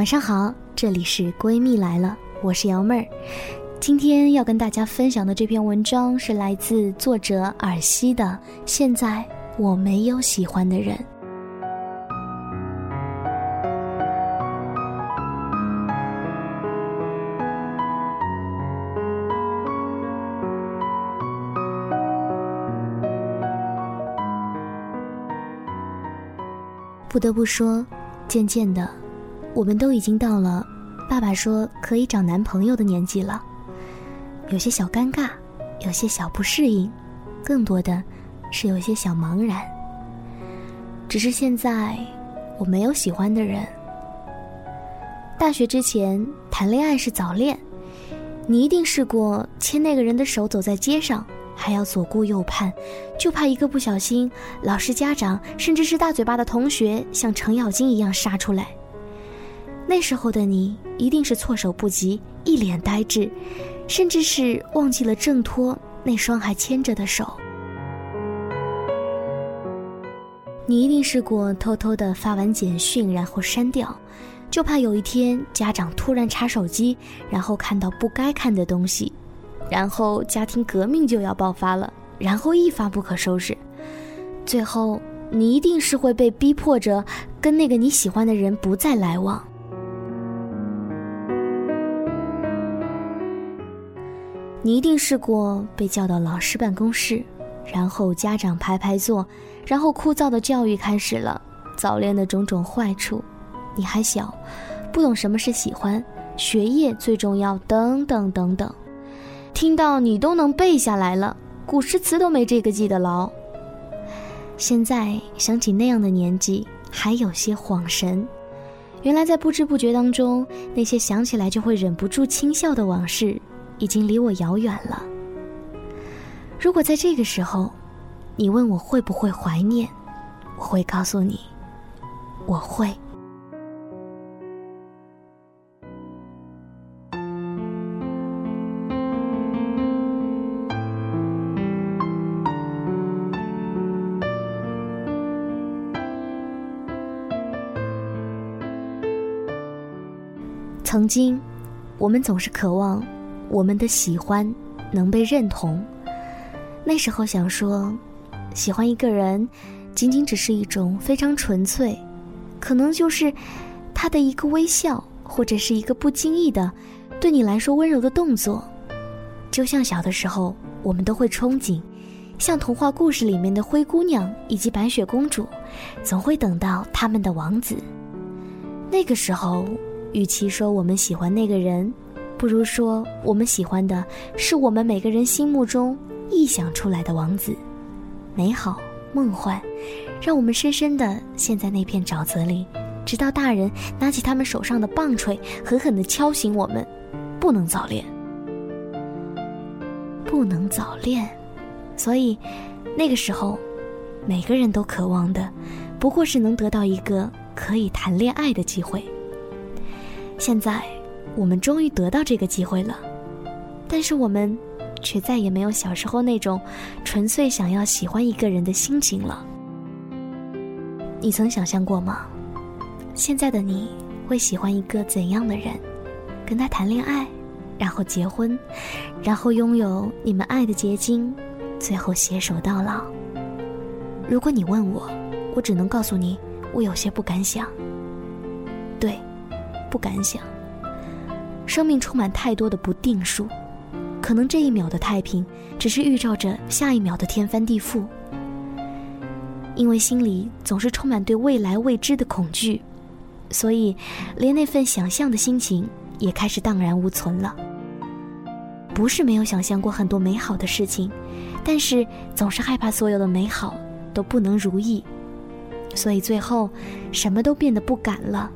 晚上好，这里是闺蜜来了，我是瑶妹儿。今天要跟大家分享的这篇文章是来自作者尔西的。现在我没有喜欢的人。不得不说，渐渐的，我们都已经到了爸爸说可以找男朋友的年纪了。有些小尴尬，有些小不适应，更多的是有些小茫然。只是现在，我没有喜欢的人。大学之前谈恋爱是早恋，你一定试过牵那个人的手走在街上。还要左顾右盼，就怕一个不小心，老师、家长，甚至是大嘴巴的同学像程咬金一样杀出来。那时候的你一定是措手不及，一脸呆滞，甚至是忘记了挣脱那双还牵着的手。你一定试过偷偷的发完简讯然后删掉，就怕有一天家长突然查手机，然后看到不该看的东西。然后家庭革命就要爆发了，然后一发不可收拾，最后你一定是会被逼迫着跟那个你喜欢的人不再来往。你一定试过被叫到老师办公室，然后家长排排坐，然后枯燥的教育开始了，早恋的种种坏处，你还小，不懂什么是喜欢，学业最重要，等等等等。听到你都能背下来了，古诗词都没这个记得牢。现在想起那样的年纪，还有些恍神。原来在不知不觉当中，那些想起来就会忍不住轻笑的往事，已经离我遥远了。如果在这个时候，你问我会不会怀念，我会告诉你，我会。曾经，我们总是渴望我们的喜欢能被认同。那时候想说，喜欢一个人，仅仅只是一种非常纯粹，可能就是他的一个微笑，或者是一个不经意的对你来说温柔的动作。就像小的时候，我们都会憧憬，像童话故事里面的灰姑娘以及白雪公主，总会等到他们的王子。那个时候。与其说我们喜欢那个人，不如说我们喜欢的是我们每个人心目中臆想出来的王子，美好梦幻，让我们深深的陷在那片沼泽里，直到大人拿起他们手上的棒槌，狠狠的敲醒我们，不能早恋，不能早恋。所以，那个时候，每个人都渴望的，不过是能得到一个可以谈恋爱的机会。现在，我们终于得到这个机会了，但是我们却再也没有小时候那种纯粹想要喜欢一个人的心情了。你曾想象过吗？现在的你会喜欢一个怎样的人？跟他谈恋爱，然后结婚，然后拥有你们爱的结晶，最后携手到老。如果你问我，我只能告诉你，我有些不敢想。对。不敢想，生命充满太多的不定数，可能这一秒的太平，只是预兆着下一秒的天翻地覆。因为心里总是充满对未来未知的恐惧，所以连那份想象的心情也开始荡然无存了。不是没有想象过很多美好的事情，但是总是害怕所有的美好都不能如意，所以最后什么都变得不敢了。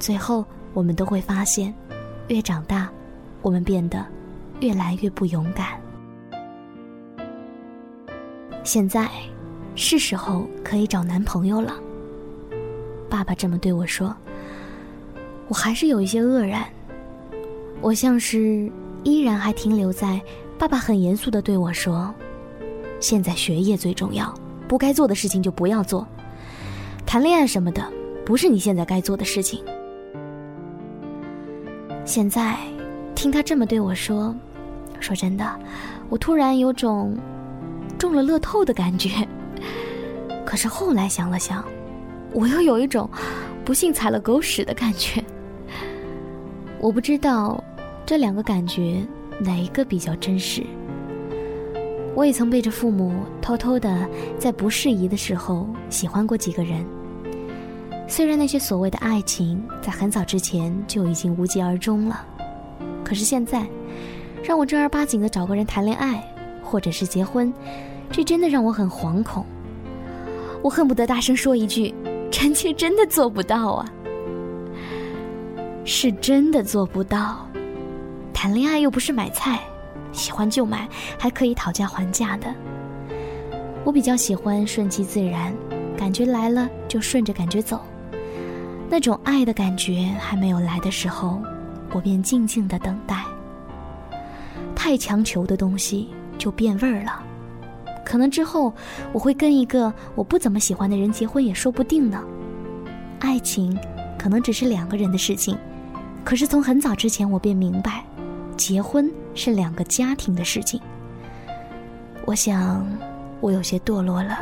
最后，我们都会发现，越长大，我们变得越来越不勇敢。现在，是时候可以找男朋友了。爸爸这么对我说，我还是有一些愕然。我像是依然还停留在爸爸很严肃的对我说：“现在学业最重要，不该做的事情就不要做，谈恋爱什么的，不是你现在该做的事情。”现在听他这么对我说，说真的，我突然有种中了乐透的感觉。可是后来想了想，我又有一种不幸踩了狗屎的感觉。我不知道这两个感觉哪一个比较真实。我也曾背着父母偷偷的在不适宜的时候喜欢过几个人。虽然那些所谓的爱情在很早之前就已经无疾而终了，可是现在让我正儿八经的找个人谈恋爱，或者是结婚，这真的让我很惶恐。我恨不得大声说一句：“臣妾真的做不到啊！”是真的做不到。谈恋爱又不是买菜。喜欢就买，还可以讨价还价的。我比较喜欢顺其自然，感觉来了就顺着感觉走。那种爱的感觉还没有来的时候，我便静静的等待。太强求的东西就变味儿了，可能之后我会跟一个我不怎么喜欢的人结婚也说不定呢。爱情可能只是两个人的事情，可是从很早之前我便明白。结婚是两个家庭的事情。我想，我有些堕落了，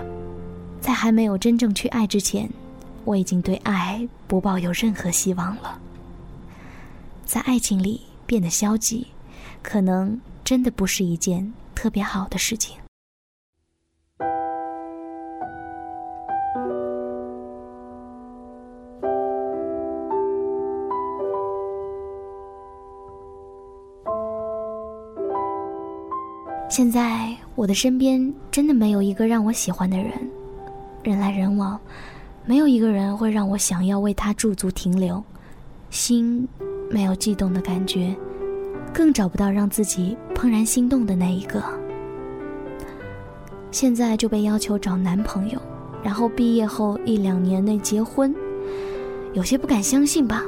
在还没有真正去爱之前，我已经对爱不抱有任何希望了。在爱情里变得消极，可能真的不是一件特别好的事情。现在我的身边真的没有一个让我喜欢的人，人来人往，没有一个人会让我想要为他驻足停留，心没有悸动的感觉，更找不到让自己怦然心动的那一个。现在就被要求找男朋友，然后毕业后一两年内结婚，有些不敢相信吧？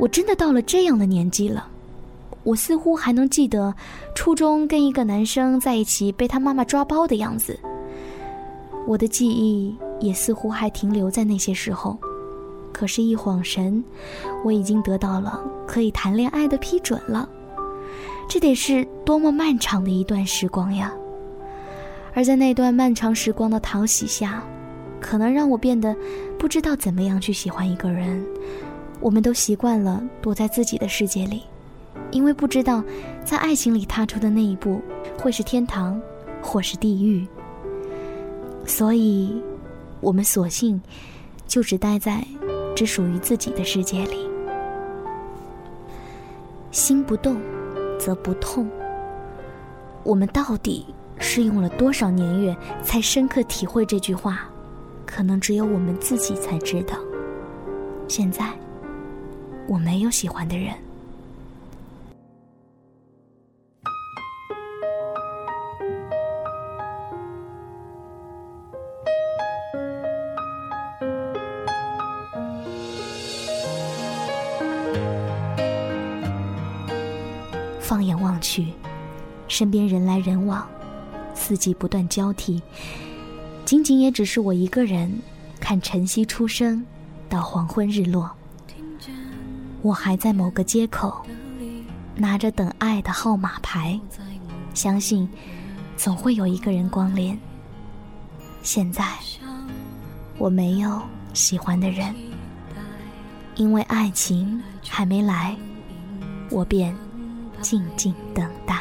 我真的到了这样的年纪了。我似乎还能记得初中跟一个男生在一起被他妈妈抓包的样子。我的记忆也似乎还停留在那些时候，可是，一晃神，我已经得到了可以谈恋爱的批准了。这得是多么漫长的一段时光呀！而在那段漫长时光的讨喜下，可能让我变得不知道怎么样去喜欢一个人。我们都习惯了躲在自己的世界里。因为不知道，在爱情里踏出的那一步，会是天堂，或是地狱。所以，我们索性就只待在只属于自己的世界里。心不动，则不痛。我们到底是用了多少年月，才深刻体会这句话？可能只有我们自己才知道。现在，我没有喜欢的人。放眼望去，身边人来人往，四季不断交替，仅仅也只是我一个人看晨曦初升到黄昏日落。我还在某个街口，拿着等爱的号码牌，相信总会有一个人光临。现在我没有喜欢的人，因为爱情还没来，我便。静静等待。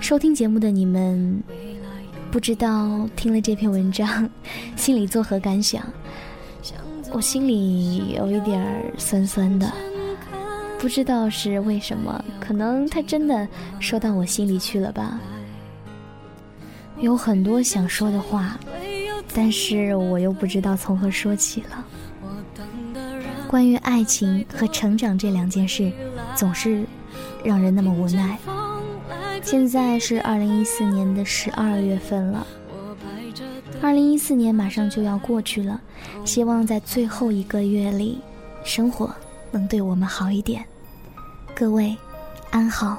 收听节目的你们，不知道听了这篇文章，心里作何感想？我心里有一点酸酸的，不知道是为什么，可能他真的说到我心里去了吧。有很多想说的话，但是我又不知道从何说起了。关于爱情和成长这两件事，总是让人那么无奈。现在是二零一四年的十二月份了，二零一四年马上就要过去了，希望在最后一个月里，生活能对我们好一点。各位，安好。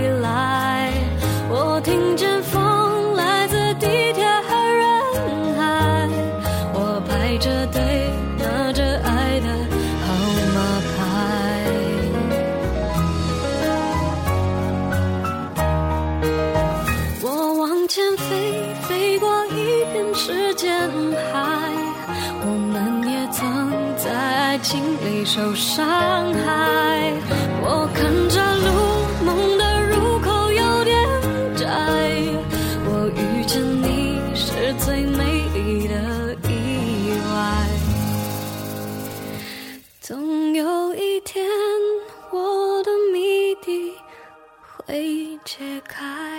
人海我们也曾在爱情里受伤害我看着路梦的入口有点窄我遇见你是最美丽的意外。总有一天我的谜底会解开。